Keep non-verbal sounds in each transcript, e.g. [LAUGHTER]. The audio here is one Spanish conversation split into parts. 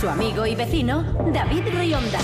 Su amigo y vecino, David Rionda.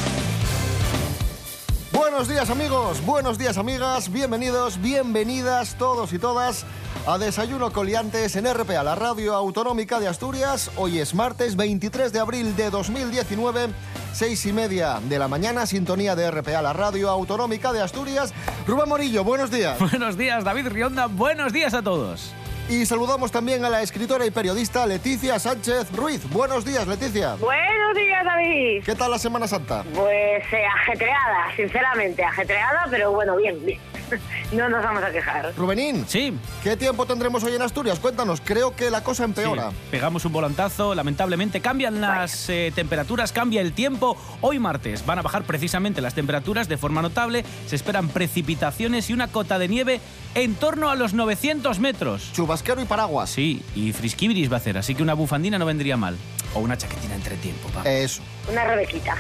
Buenos días amigos, buenos días amigas, bienvenidos, bienvenidas todos y todas a Desayuno Coliantes en RPA, la radio autonómica de Asturias. Hoy es martes 23 de abril de 2019, seis y media de la mañana, sintonía de RPA, la radio autonómica de Asturias. Rubén Morillo, buenos días. [LAUGHS] Buenos días, David Rionda. Buenos días a todos. Y saludamos también a la escritora y periodista Leticia Sánchez Ruiz. Buenos días, Leticia. Buenos días, David. ¿Qué tal la Semana Santa? Pues eh, ajetreada, sinceramente, ajetreada, pero bueno, bien, bien. [LAUGHS] No nos vamos a quejar. Rubenín, Sí. ¿qué tiempo tendremos hoy en Asturias? Cuéntanos, creo que la cosa empeora. sí, Pegamos un volantazo, lamentablemente cambian las eh, temperaturas, cambia el tiempo. Hoy martes van a bajar precisamente las temperaturas de forma notable. Se esperan precipitaciones y una cota de nieve en torno a los 900 metros. Chubasquero y paraguas. Sí, y frisquibiris va a hacer, así que una bufandina no vendría mal. O una chaquetina entre tiempo, pa. Eso. Una rebequita.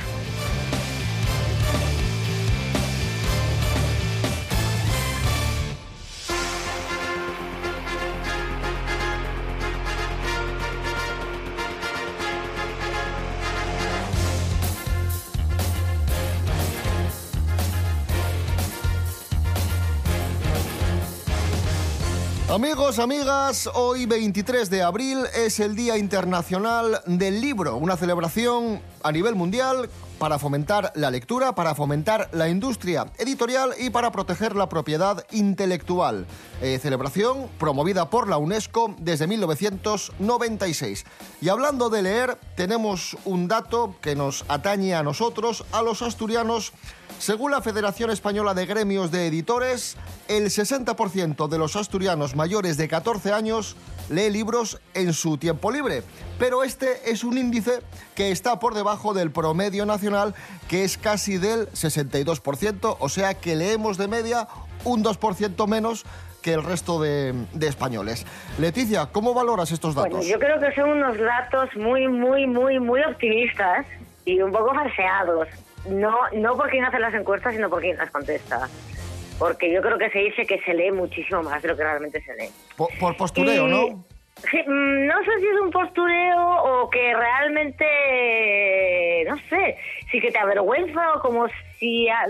Amigos, amigas, hoy 23 de abril es el Día Internacional del Libro, una celebración a nivel mundial para fomentar la lectura, para fomentar la industria editorial y para proteger la propiedad intelectual. Eh, celebración promovida por la UNESCO desde 1996. Y hablando de leer, tenemos un dato que nos atañe a nosotros, a los asturianos. Según la Federación Española de Gremios de Editores, el 60% de los asturianos mayores de 14 años lee libros en su tiempo libre. Pero este es un índice que está por debajo del promedio nacional, que es casi del 62%, o sea que leemos de media un 2% menos que el resto de, de españoles. Leticia, ¿cómo valoras estos datos? Bueno, yo creo que son unos datos muy, muy, muy, muy optimistas y un poco falseados. No, no por quien hace las encuestas, sino por quien las contesta. Porque yo creo que se dice que se lee muchísimo más de lo que realmente se lee. Por, por postureo, Y- ¿no? Sí, mm, no sé si es un postureo o que realmente, no sé, si que te avergüenza o como si a-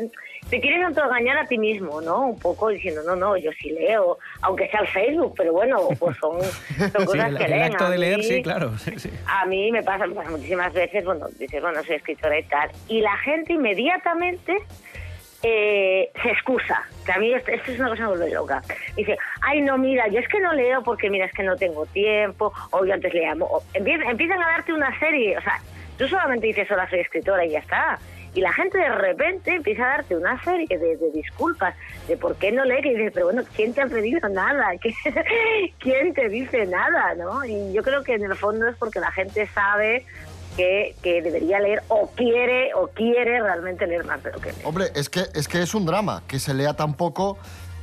te quieres autoengañar a ti mismo, ¿no? Un poco diciendo, no, no, yo sí leo, aunque sea el Facebook, pero bueno, pues son, son [LAUGHS] Sí, cosas el, que el leen. acto A de leer, mí- sí, claro. sí, sí. a mí me pasa, me pasa muchísimas veces, bueno, dices, bueno, soy escritora y tal, y la gente inmediatamente eh, se excusa, que a mí esto, esto es una cosa que me vuelve loca. Dice, ay, no, mira, yo es que no leo porque, mira, es que no tengo tiempo, o yo antes leía, empiezan a darte una serie, o sea, tú solamente dices, hola, soy escritora y ya está. Y la gente de repente empieza a darte una serie de, disculpas de por qué no lee, que dices, pero bueno, ¿quién te ha pedido [LAUGHS] nada? ¿Qué- ¿Quién te dice nada? ¿no? Y yo creo que en el fondo es porque la gente sabe que, que debería leer o quiere o quiere realmente leer más de lo que lee. Hombre, es que, es que es un drama que se lea tan poco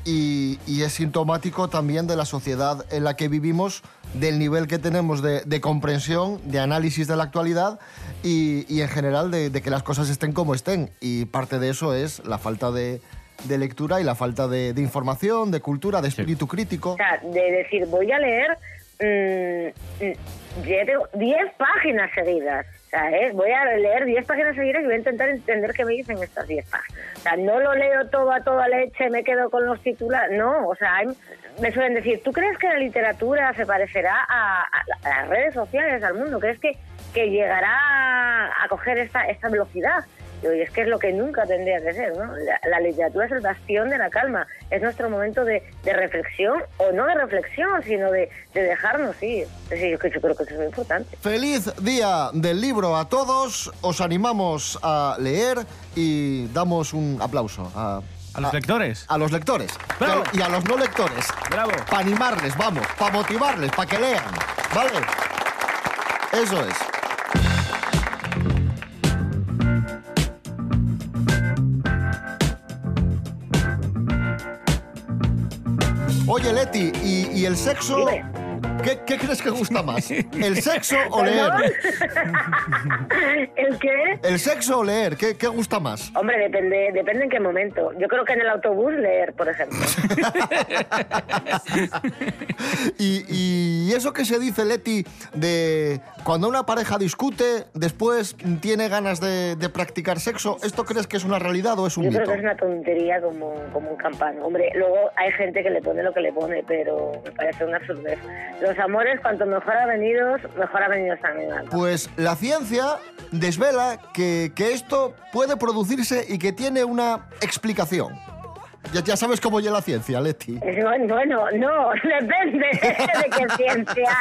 y, y es sintomático también de la sociedad en la que vivimos, del nivel que tenemos de, de comprensión, de análisis de la actualidad y, y en general de, de que las cosas estén como estén. Y parte de eso es la falta de, de lectura y la falta de, de información, de cultura, de espíritu crítico. O sea, de decir, voy a leer mm, mm, ya tengo 10 páginas seguidas. ¿eh? voy a leer 10 páginas seguidas y voy a intentar entender qué me dicen estas 10 páginas. O sea, no lo leo todo a toda leche, me quedo con los titulares. No, o sea, me suelen decir, ¿tú crees que la literatura se parecerá a, a- a las redes sociales, al mundo? ¿Crees que, que llegará a coger esta, esta velocidad? Y es que es lo que nunca tendría que ser, ¿no? La, la literatura es el bastión de la calma, es nuestro momento de, de reflexión, o no de reflexión, sino de, de dejarnos ir. Es decir, yo, creo- yo creo que eso es muy importante. Feliz día del libro a todos. Os animamos a leer y damos un aplauso a, A los lectores. a los lectores y a, Bravo. y a los no lectores. Bravo. Para animarles, vamos, para motivarles, para que lean. ¿Vale? Eso es. Oye, Leti, ¿y, el sexo? ¿Qué, qué crees que gusta más? ¿El sexo o leer? ¿El qué? ¿El sexo o leer? ¿Qué, qué gusta más? Hombre, depende, depende en qué momento. Yo creo que en el autobús leer, por ejemplo. [LAUGHS] Y, y eso que se dice, Leti, de cuando una pareja discute, después tiene ganas de, de practicar sexo, ¿esto crees que es una realidad o es un Yo mito? creo que es una tontería como, como un campano. Hombre, luego hay gente que le pone lo que le pone, pero me parece una absurdez. Los amores, cuanto mejor avenidos, mejor avenidos también. andan. Pues la ciencia desvela que, que esto puede producirse y que tiene una explicación. Ya, ya sabes cómo llega la ciencia, Leti. Es- Bueno, bueno, no, [LAUGHS] depende de qué ciencia,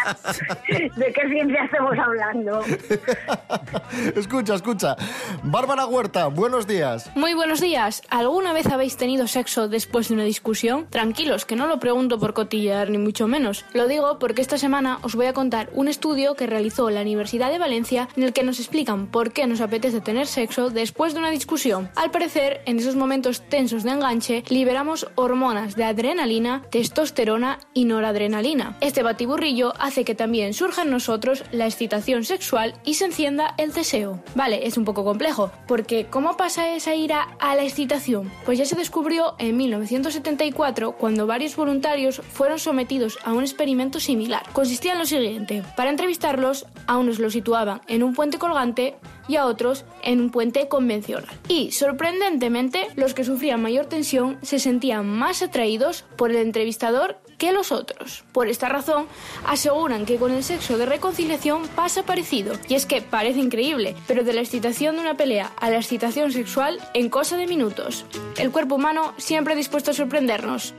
de qué ciencia estamos hablando. [LAUGHS] escucha, escucha. Bárbara Huerta, buenos días. Muy buenos días. ¿Alguna vez habéis tenido sexo después de una discusión? Tranquilos, que no lo pregunto por cotillear ni mucho menos. Lo digo porque esta semana os voy a contar un estudio que realizó la Universidad de Valencia en el que nos explican por qué nos apetece tener sexo después de una discusión. Al parecer, en esos momentos tensos de enganche, liberamos hormonas de adrenalina, testosterona y noradrenalina. Este batiburrillo hace que también surja en nosotros la excitación sexual y se encienda el deseo. Vale, es un poco complejo, porque ¿cómo pasa esa ira a la excitación? Pues ya se descubrió en 1974 cuando varios voluntarios fueron sometidos a un experimento similar. Consistía en lo siguiente, para entrevistarlos, a unos los situaban en un puente colgante y a otros en un puente convencional. Y, sorprendentemente, los que sufrían mayor tensión se sentían más atraídos por el entrevistador que los otros. Por esta razón, aseguran que con el sexo de reconciliación pasa parecido. Y es que parece increíble, pero de la excitación de una pelea a la excitación sexual en cosa de minutos. El cuerpo humano siempre dispuesto a sorprendernos.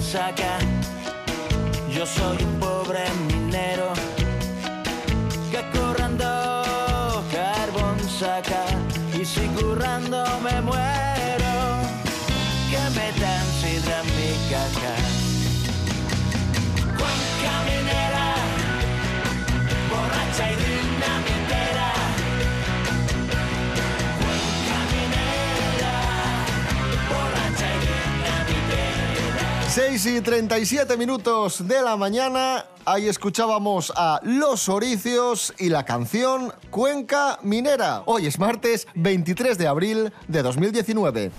Saca. Yo soy un pobre minero 6 y 37 minutos de la mañana. Ahí escuchábamos a Los Oricios y la canción Cuenca Minera. Hoy es martes 23 de abril de 2019.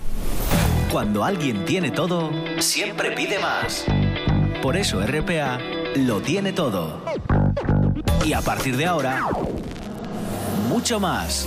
Cuando alguien tiene todo, siempre pide más. Por eso RPA lo tiene todo. Y a partir de ahora, mucho más.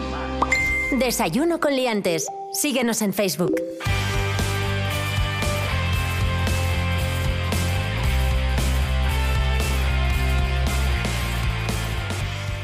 Desayuno con liantes. Síguenos en Facebook.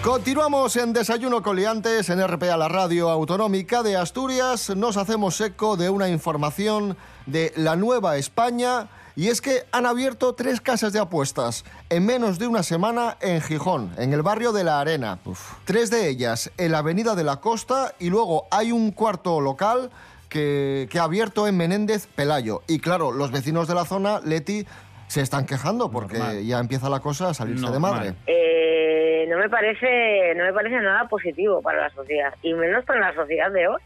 Continuamos en Desayuno Coliantes en RPA, la radio autonómica de Asturias. Nos hacemos eco de una información de la Nueva España y es que han abierto tres casas de apuestas en menos de una semana en Gijón, en el barrio de la Arena. Tres de ellas en la Avenida de la Costa y luego hay un cuarto local que, que ha abierto en Menéndez Pelayo. Y claro, los vecinos de la zona, Leti, se están quejando porque Normal. ya empieza la cosa a salirse de madre. Eh, no me parece no me parece nada positivo para la sociedad y menos para la sociedad de hoy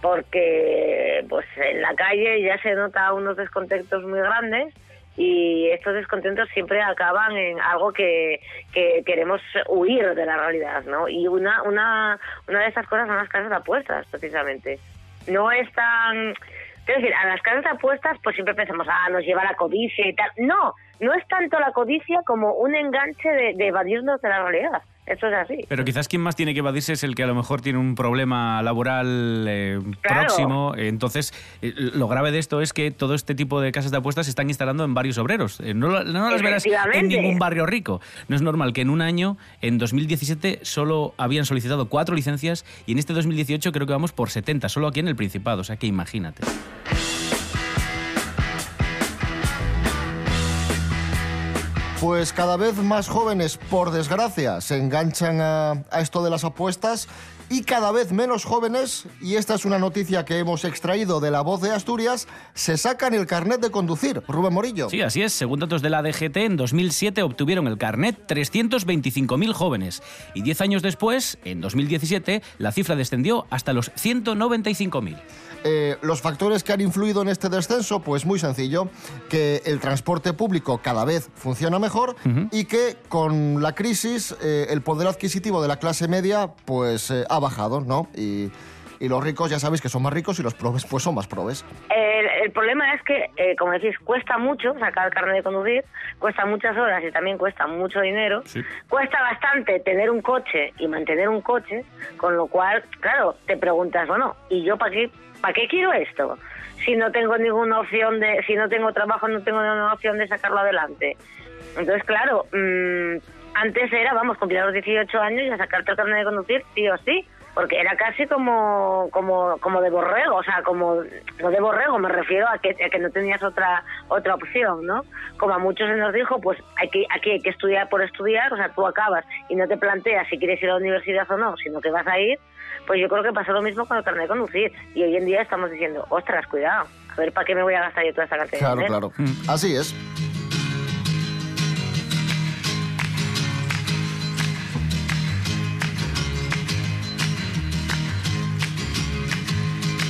porque pues en la calle ya se nota unos descontentos muy grandes y estos descontentos siempre acaban en algo que, que queremos huir de la realidad, ¿no? Y una, una, una de esas cosas son las casas de apuestas, precisamente. No es tan... Quiero decir, a las casas de apuestas pues siempre pensamos, ah, nos lleva la codicia y tal. No, no es tanto la codicia como un enganche de, de evadirnos de la realidad. Esto es así. Pero quizás quien más tiene que evadirse es el que a lo mejor tiene un problema laboral eh, Claro. próximo. Entonces, eh, lo grave de esto es que todo este tipo de casas de apuestas se están instalando en varios obreros. Eh, No, no las verás en ningún barrio rico. No es normal que en un año, en 2017, solo habían solicitado cuatro licencias y en este 2018 creo que vamos por 70, solo aquí en el Principado. O sea que imagínate. Pues cada vez más jóvenes, por desgracia, se enganchan a, esto de las apuestas y cada vez menos jóvenes, y esta es una noticia que hemos extraído de la voz de Asturias, se sacan el carnet de conducir. Rubén Morillo. Sí, así es. Según datos de la DGT, en 2007 obtuvieron el carnet 325.000 jóvenes. Y 10 años después, en 2017, la cifra descendió hasta los 195.000. Eh, los factores que han influido en este descenso, pues muy sencillo, que el transporte público cada vez funciona mejor y que con la crisis eh, el poder adquisitivo de la clase media pues eh, ha bajado, ¿no? Y, y los ricos ya sabéis que son más ricos y los probes pues son más probes. El, el problema es que, eh, como decís, cuesta mucho sacar el carnet de conducir, cuesta muchas horas y también cuesta mucho dinero. Cuesta bastante tener un coche y mantener un coche, con lo cual, claro, te preguntas, bueno, ¿y yo para qué, para qué quiero esto? Si no tengo ninguna opción de, si no tengo trabajo, no tengo ninguna opción de sacarlo adelante. Entonces, claro, mm, antes era, vamos, cumplir los 18 años y a sacarte el carnet de conducir, sí o sí, porque era casi como como como de borrego, o sea, como no de borrego, me refiero a que, a que no tenías otra otra opción, ¿no? Como a muchos se nos dijo, pues hay que, aquí hay que estudiar por estudiar, o sea, tú acabas y no te planteas si quieres ir a la universidad o no, sino que vas a ir, pues yo creo que pasó lo mismo con el carnet de conducir. Y hoy en día estamos diciendo, ostras, cuidado, a ver, ¿para qué me voy a gastar yo toda esta cantidad Claro, claro. Así es.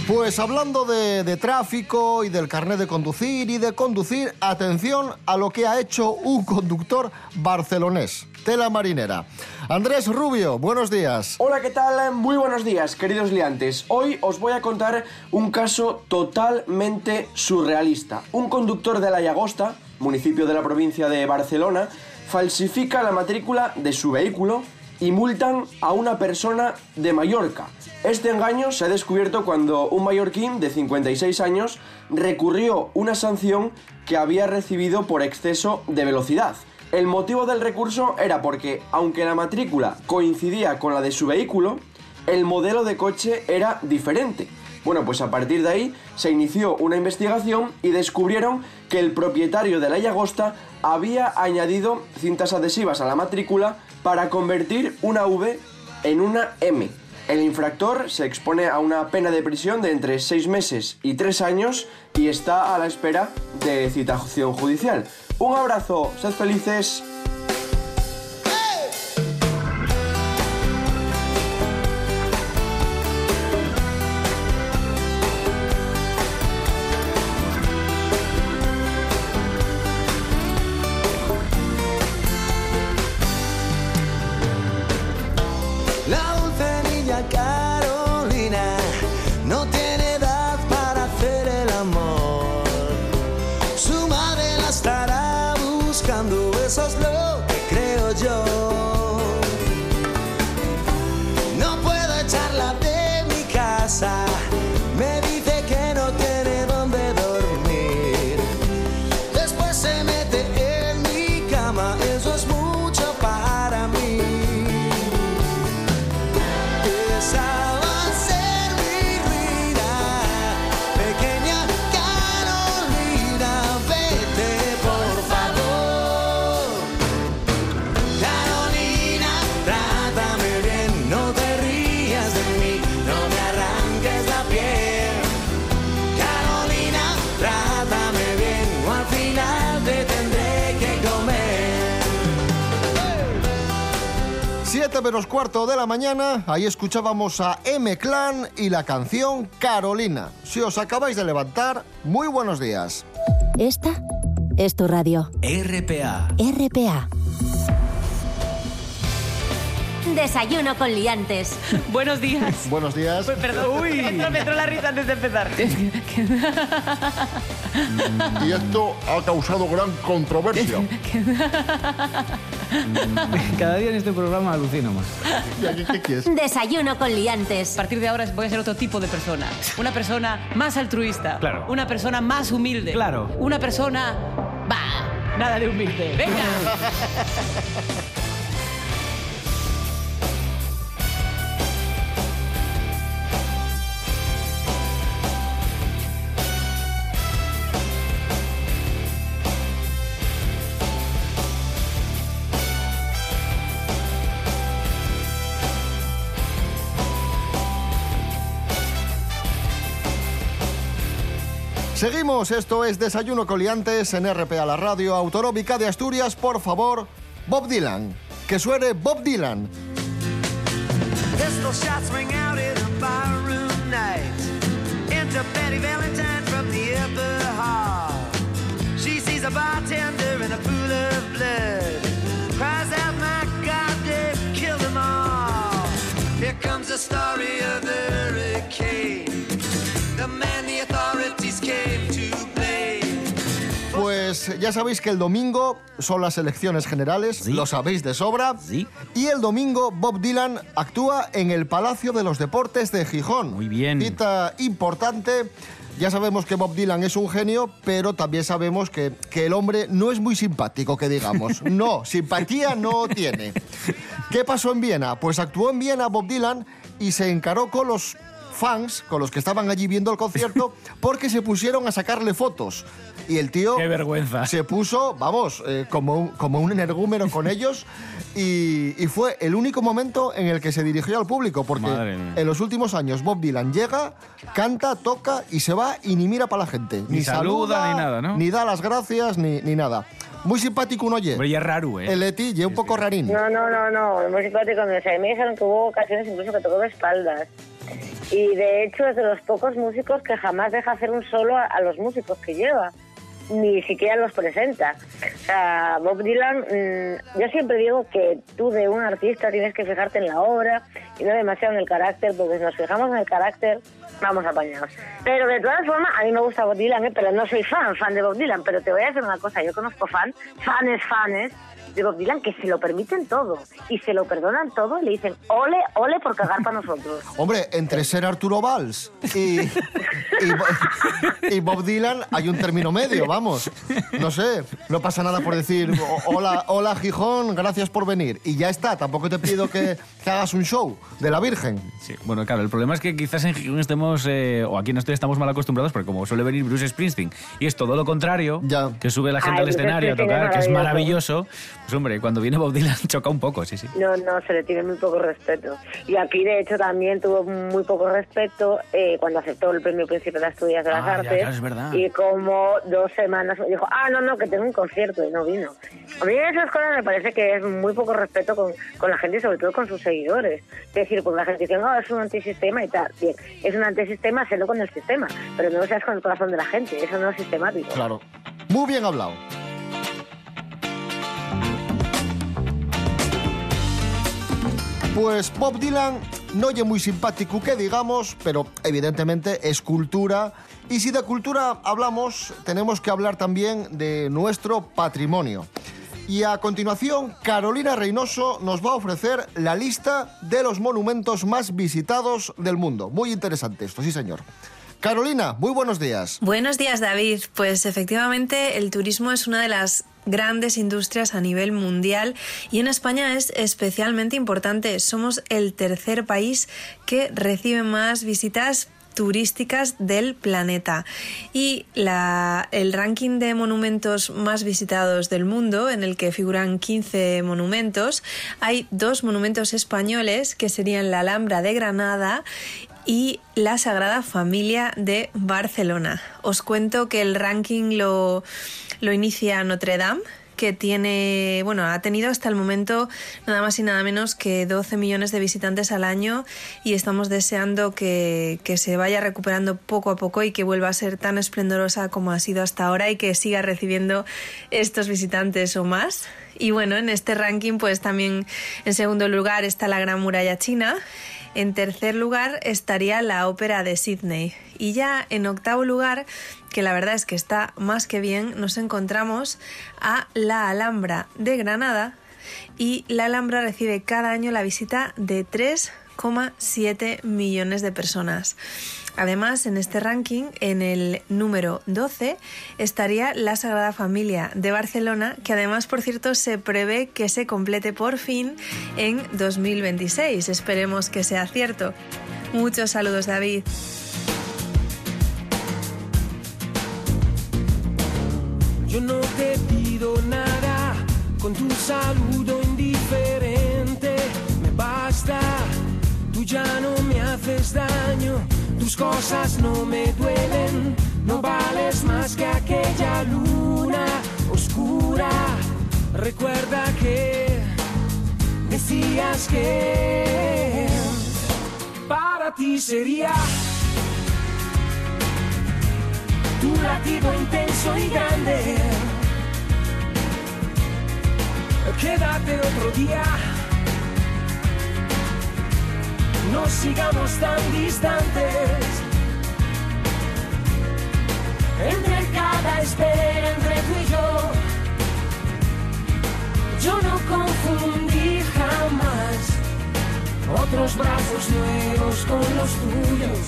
Pues hablando de, de tráfico y del carnet de conducir y de conducir, atención a lo que ha hecho un conductor barcelonés, tela marinera. Andrés Rubio, buenos días. Hola, ¿qué tal? Muy buenos días, queridos liantes. Hoy os voy a contar un caso totalmente surrealista. Un conductor de la Llagosta, municipio de la provincia de Barcelona, falsifica la matrícula de su vehículo y multan a una persona de Mallorca. Este engaño se ha descubierto cuando un mallorquín de 56 años recurrió una sanción que había recibido por exceso de velocidad. El motivo del recurso era porque, aunque la matrícula coincidía con la de su vehículo, el modelo de coche era diferente. Bueno, pues a partir de ahí se inició una investigación y descubrieron que el propietario de la Llagosta había añadido cintas adhesivas a la matrícula para convertir una V en una M. El infractor se expone a una pena de prisión de entre 6 meses y 3 años y está a la espera de citación judicial. Un abrazo, sed felices. 7 menos cuarto de la mañana, ahí escuchábamos a M Clan y la canción Carolina. Si os acabáis de levantar, muy buenos días. Esta es tu radio. RPA. RPA. Desayuno con liantes. [LAUGHS] Buenos días. Buenos días. Perdón, me entró, me entró la risa antes de empezar. [LAUGHS] Y esto ha causado gran controversia. [LAUGHS] [LAUGHS] Cada día en este programa alucino más. ¿Qué quieres? Desayuno con liantes. A partir de ahora voy a ser otro tipo de persona. Una persona más altruista. Claro. Una persona más humilde. Claro. Una persona... Bah, nada de humilde. Venga. [LAUGHS] Seguimos, esto es Desayuno Coliantes en RPA, la radio autonómica de Asturias. Por favor, Bob Dylan. Que suene Bob Dylan. Pistol shots ring out in a Pues ya sabéis que el domingo son las elecciones generales, lo sabéis de sobra. Y el domingo Bob Dylan actúa en el Palacio de los Deportes de Gijón. Muy bien. Cita importante. Ya sabemos que Bob Dylan es un genio, pero también sabemos que, que el hombre no es muy simpático, que digamos. [LAUGHS] No, simpatía no tiene. ¿Qué pasó en Viena? Pues actuó en Viena Bob Dylan y se encaró con los fans, con los que estaban allí viendo el concierto, [LAUGHS] porque se pusieron a sacarle fotos. Y el tío... Qué vergüenza. Se puso, vamos, eh, como, un, como un energúmeno con ellos y, y fue el único momento en el que se dirigió al público, porque en los últimos años Bob Dylan llega, canta, toca y se va y ni mira para la gente. Ni saluda, ni nada, ¿no? Ni da las gracias, ni, ni nada. Muy simpático un oye. Hombre, ya es raro, ¿eh? El Eti, y un poco rarín. No, no, no, no, muy simpático. O sea, a mí me dijeron que hubo ocasiones incluso que tocó de espaldas. Y de hecho es de los pocos músicos que jamás deja hacer un solo a, a los músicos que lleva. Ni siquiera los presenta. O sea, Bob Dylan, mm, yo siempre digo que tú de un artista tienes que fijarte en la obra y no demasiado en el carácter, porque si nos fijamos en el carácter, vamos apañados. Pero de todas formas, a mí me gusta Bob Dylan, ¿eh? pero no soy fan, fan de Bob Dylan. Pero te voy a decir una cosa, yo conozco fan, fanes, fanes de Bob Dylan que se lo permiten todo y se lo perdonan todo y le dicen ole, ole por cagar para nosotros. [LAUGHS] Hombre, entre ser Arturo Valls y, y, Bo- y Bob Dylan hay un término medio, vamos. No sé, no pasa nada por decir "O- hola, hola Gijón, gracias por venir. Y ya está, tampoco te pido que, que hagas un show de la Virgen. Sí, bueno, claro, el problema es que quizás en Gijón estemos, eh, o aquí en Asturias estamos mal acostumbrados, porque como suele venir Bruce Springsteen, y es todo lo contrario, que sube la gente Ay, al escenario a tocar, que es maravilloso. Pues hombre, cuando viene Bob Dylan [LAUGHS] choca un poco, sí, sí. No, no, se le tiene muy poco respeto. Y aquí, de hecho, también tuvo muy poco respeto eh, cuando aceptó el premio Príncipe de Asturias de las Ah, ya, Artes. claro, es verdad. Y como dos semanas me dijo, ah, no, no, que tengo un concierto y no vino. A mí esas cosas me parece que es muy poco respeto con, con la gente y sobre todo con sus seguidores. Es decir, porque la gente dice, no, es un antisistema y tal. Bien, es un antisistema, hazlo con el sistema, pero no seas con el corazón de la gente, eso no es sistemático. Claro. Muy bien hablado. Pues Bob Dylan no oye muy simpático que digamos, pero evidentemente es cultura. Y si de cultura hablamos, tenemos que hablar también de nuestro patrimonio. Y a continuación, Carolina Reynoso nos va a ofrecer la lista de los monumentos más visitados del mundo. Muy interesante esto, sí señor. Carolina, muy buenos días. Buenos días, David. Pues efectivamente el turismo es una de las grandes industrias a nivel mundial y en España es especialmente importante. Somos el tercer país que recibe más visitas turísticas del planeta. Y la- el ranking de monumentos más visitados del mundo, en el que figuran 15 monumentos, hay dos monumentos españoles que serían la Alhambra de Granada y la Sagrada Familia de Barcelona. Os cuento que el ranking lo, lo inicia Notre Dame que tiene, bueno, ha tenido hasta el momento nada más y nada menos que 12 millones de visitantes al año y estamos deseando que, que se vaya recuperando poco a poco y que vuelva a ser tan esplendorosa como ha sido hasta ahora y que siga recibiendo estos visitantes o más. Y bueno, en este ranking pues también en segundo lugar está la Gran Muralla China. En tercer lugar estaría la Ópera de Sydney. Y ya en octavo lugar, que la verdad es que está más que bien, nos encontramos a la Alhambra de Granada, y la Alhambra recibe cada año la visita de 3,7 millones de personas. Además, en este ranking, en el número 12, estaría la Sagrada Familia de Barcelona, que además, por cierto, se prevé que se complete por fin en 2026. Esperemos que sea cierto. Muchos saludos, David. Yo no te pido nada con ya no me haces daño, tus cosas no me duelen. No vales más que aquella luna oscura. Recuerda que decías que para ti sería tu latido intenso y grande. Quédate otro día. No sigamos tan distantes. Entre cada espera, entre tú y yo, yo no confundí jamás otros brazos nuevos con los tuyos.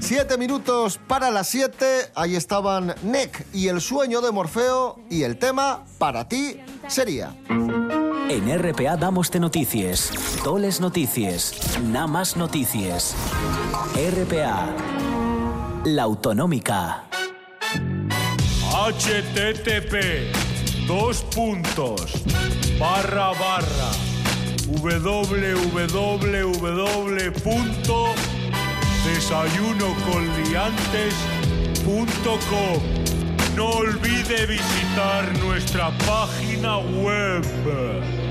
Siete minutos para las siete. Ahí estaban Nick y el sueño de Morfeo. Y el tema para ti sería. En RPA damos de noticias, toles noticias, nada más noticias. RPA, la autonómica. http dos puntos barra barra www.desayunoconliantes.com No olvide visitar nuestra página web.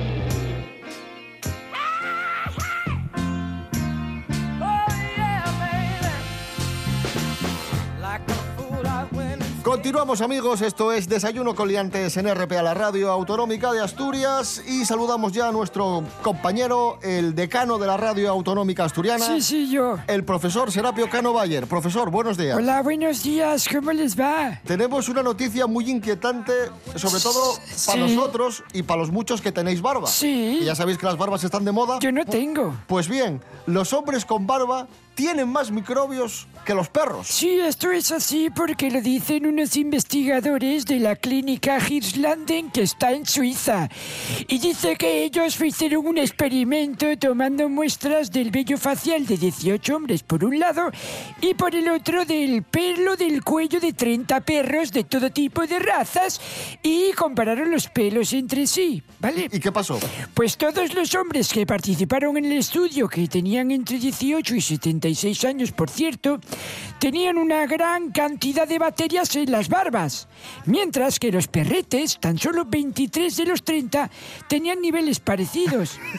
Continuamos amigos, esto es Desayuno Coliantes en RPA, la radio autonómica de Asturias y saludamos ya a nuestro compañero, el decano de la radio autonómica asturiana. Sí, sí, yo. El profesor Serapio Cano Bayer. Profesor, buenos días. Hola, buenos días, ¿cómo les va? Tenemos una noticia muy inquietante, sobre todo para nosotros y para los muchos que tenéis barba. Sí. Y ya sabéis que las barbas están de moda. Yo no tengo. Pues bien, los hombres con barba tienen más microbios que los perros. Sí, esto es así porque lo dicen unos investigadores de la clínica Hirslanden que está en Suiza. Y dice que ellos hicieron un experimento tomando muestras del vello facial de 18 hombres por un lado y por el otro del pelo del cuello de 30 perros de todo tipo de razas y compararon los pelos entre sí, ¿vale? ¿Y qué pasó? Pues todos los hombres que participaron en el estudio, que tenían entre 18 y 76 años, por cierto, tenían una gran cantidad de bacterias en las barbas, mientras que los perretes, tan solo 23 de los 30, tenían niveles parecidos. [LAUGHS]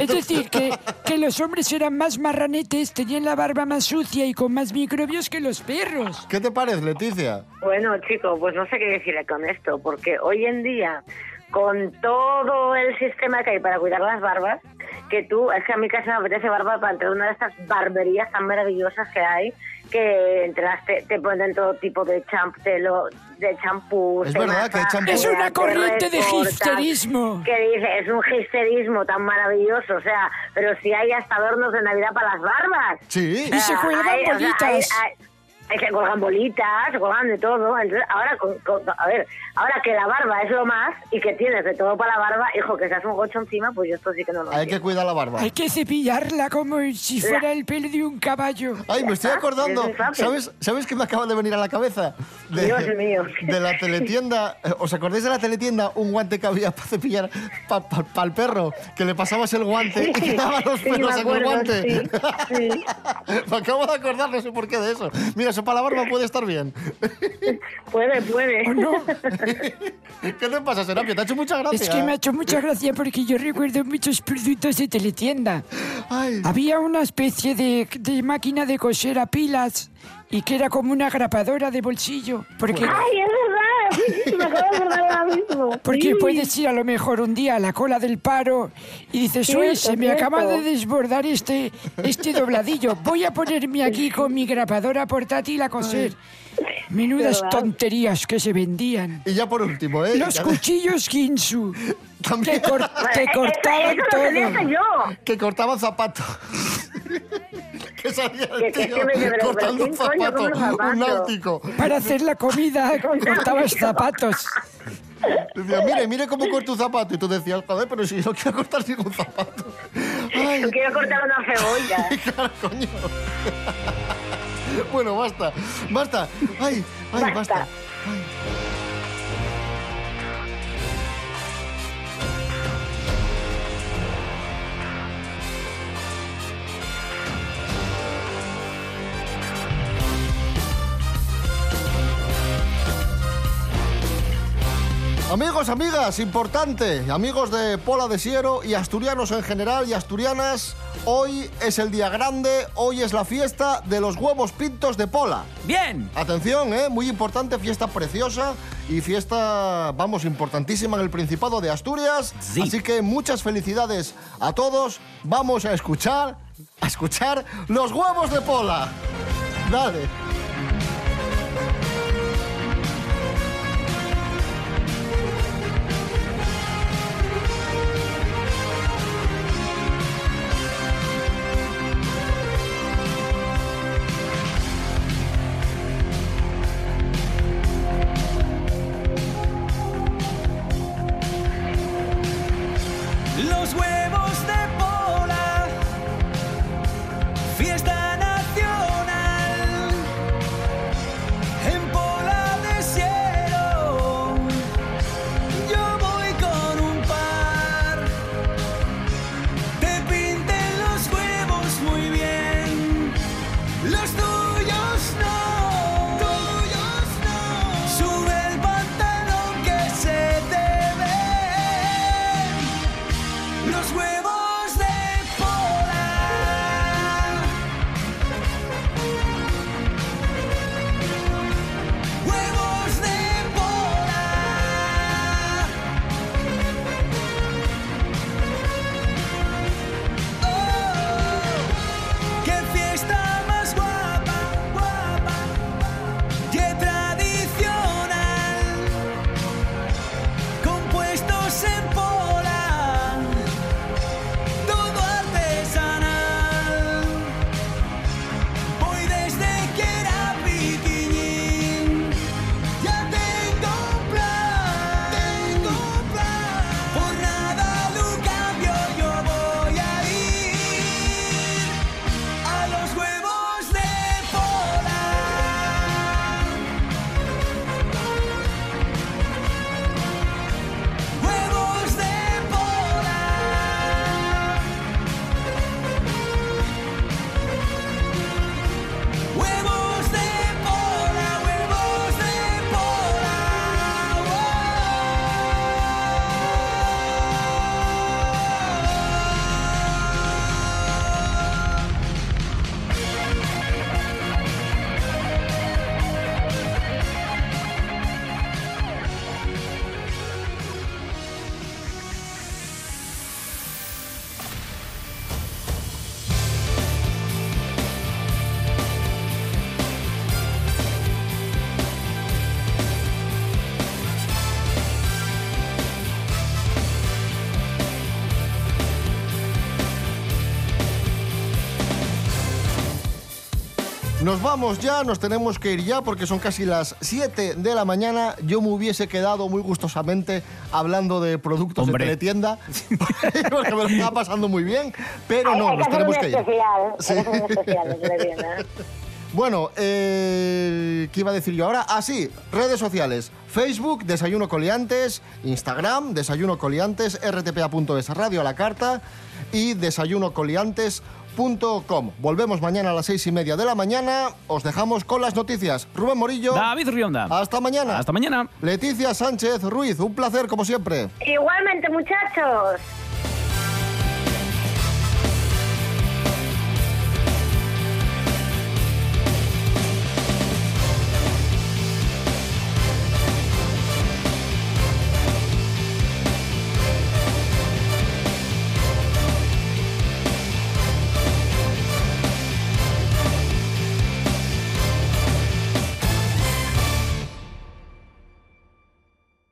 Es decir, que, que los hombres eran más marranetes, tenían la barba más sucia y con más microbios que los perros. ¿Qué te parece, Leticia? Bueno, chico, pues no sé qué decirle con esto, porque hoy en día, con todo el sistema que hay para cuidar las barbas, que tú, es que a mí casi me apetece barba para entrar en una de estas barberías tan maravillosas que hay, que entras, te, te ponen todo tipo de champ, de, lo, de champú. Es verdad que champú. Es una te corriente de recortan, hipsterismo. Que dice, es un hipsterismo tan maravilloso, o sea, pero si hay hasta adornos de Navidad para las barbas. Sí. Y se cuelgan hay- o sea, bolitas. hay- hay- se colgan bolitas, se colgan de todo. Entonces, ahora, con- con- a ver, ahora que la barba es lo más y que tienes de todo para la barba, hijo, que seas un gocho encima, pues yo esto sí que no lo Hay que cuidar la barba. Hay que cepillarla como si fuera el pelo de un caballo. Ay, me estoy acordando. es. ¿Sabes, ¿Sabes qué me acaba de venir a la cabeza? De, Dios mío. De la teletienda. ¿Os acordáis de la teletienda? Un guante que había para cepillar para el perro, que le pasabas el guante y quedaban los Sí, me pelos en el acuerdo, guante. sí, sí. [LAUGHS] me acabo de acordar, no sé por qué de eso. Mira, eso para la barba puede estar bien. Puede, puede. [LAUGHS] ¿Qué te pasa, Serapio? Te ha hecho mucha gracia. Es que me ha hecho mucha gracia porque yo recuerdo muchos productos de teletienda. Había una especie de, de máquina de coser a pilas y que era como una grapadora de bolsillo. Porque, ¡Ay, es [LAUGHS] mismo. porque puedes ir a lo mejor un día a la cola del paro y dices, uy, se me acaba de desbordar este, este dobladillo. Voy a ponerme aquí con mi grapadora portátil a coser. Menudas tonterías que se vendían. Y ya por último, ¿eh? Los cuchillos Ginsu. Que, cor- que cortaban todo. Que cortaban zapatos. Que salía el tío cortando un pero ¿quién coño zapato, un náutico. Para hacer la comida [LAUGHS] cortabas zapatos. Decía, mire, mire cómo corto un zapato. Y tú decías, joder, pero si no quiero cortar ningún zapato. Ay, Yo quiero cortar una cebolla. [LAUGHS] claro, coño. bueno, basta, basta. Ay, ay, basta. Basta. Amigos, amigas, importante, amigos de Pola de Siero y asturianos en general y asturianas, hoy es el día grande, hoy es la fiesta de los huevos pintos de Pola. Bien. Atención, ¿eh? muy importante, fiesta preciosa y fiesta, vamos, importantísima en el Principado de Asturias. Así que muchas felicidades a todos. Vamos a escuchar, a escuchar los huevos de Pola. Dale. Nos vamos ya, nos tenemos que ir ya porque son casi las 7 de la mañana. Yo me hubiese quedado muy gustosamente hablando de productos Hombre. de teletienda [LAUGHS] porque me lo estaba pasando muy bien, pero Hay- no, hay nos tenemos que ir. especial. Sí. especial teletienda. [LAUGHS] Bueno, eh, ¿qué iba a decir yo ahora? Ah, sí, redes sociales. Facebook, Desayuno Coliantes. Instagram, Desayuno Coliantes. rtpa.es, Radio a la Carta. Y desayunocoliantes.com. Volvemos mañana a las seis y media de la mañana. Os dejamos con las noticias. Rubén Morillo. David Rionda. Hasta mañana. Hasta mañana. Leticia Sánchez Ruiz, un placer como siempre. Igualmente, muchachos.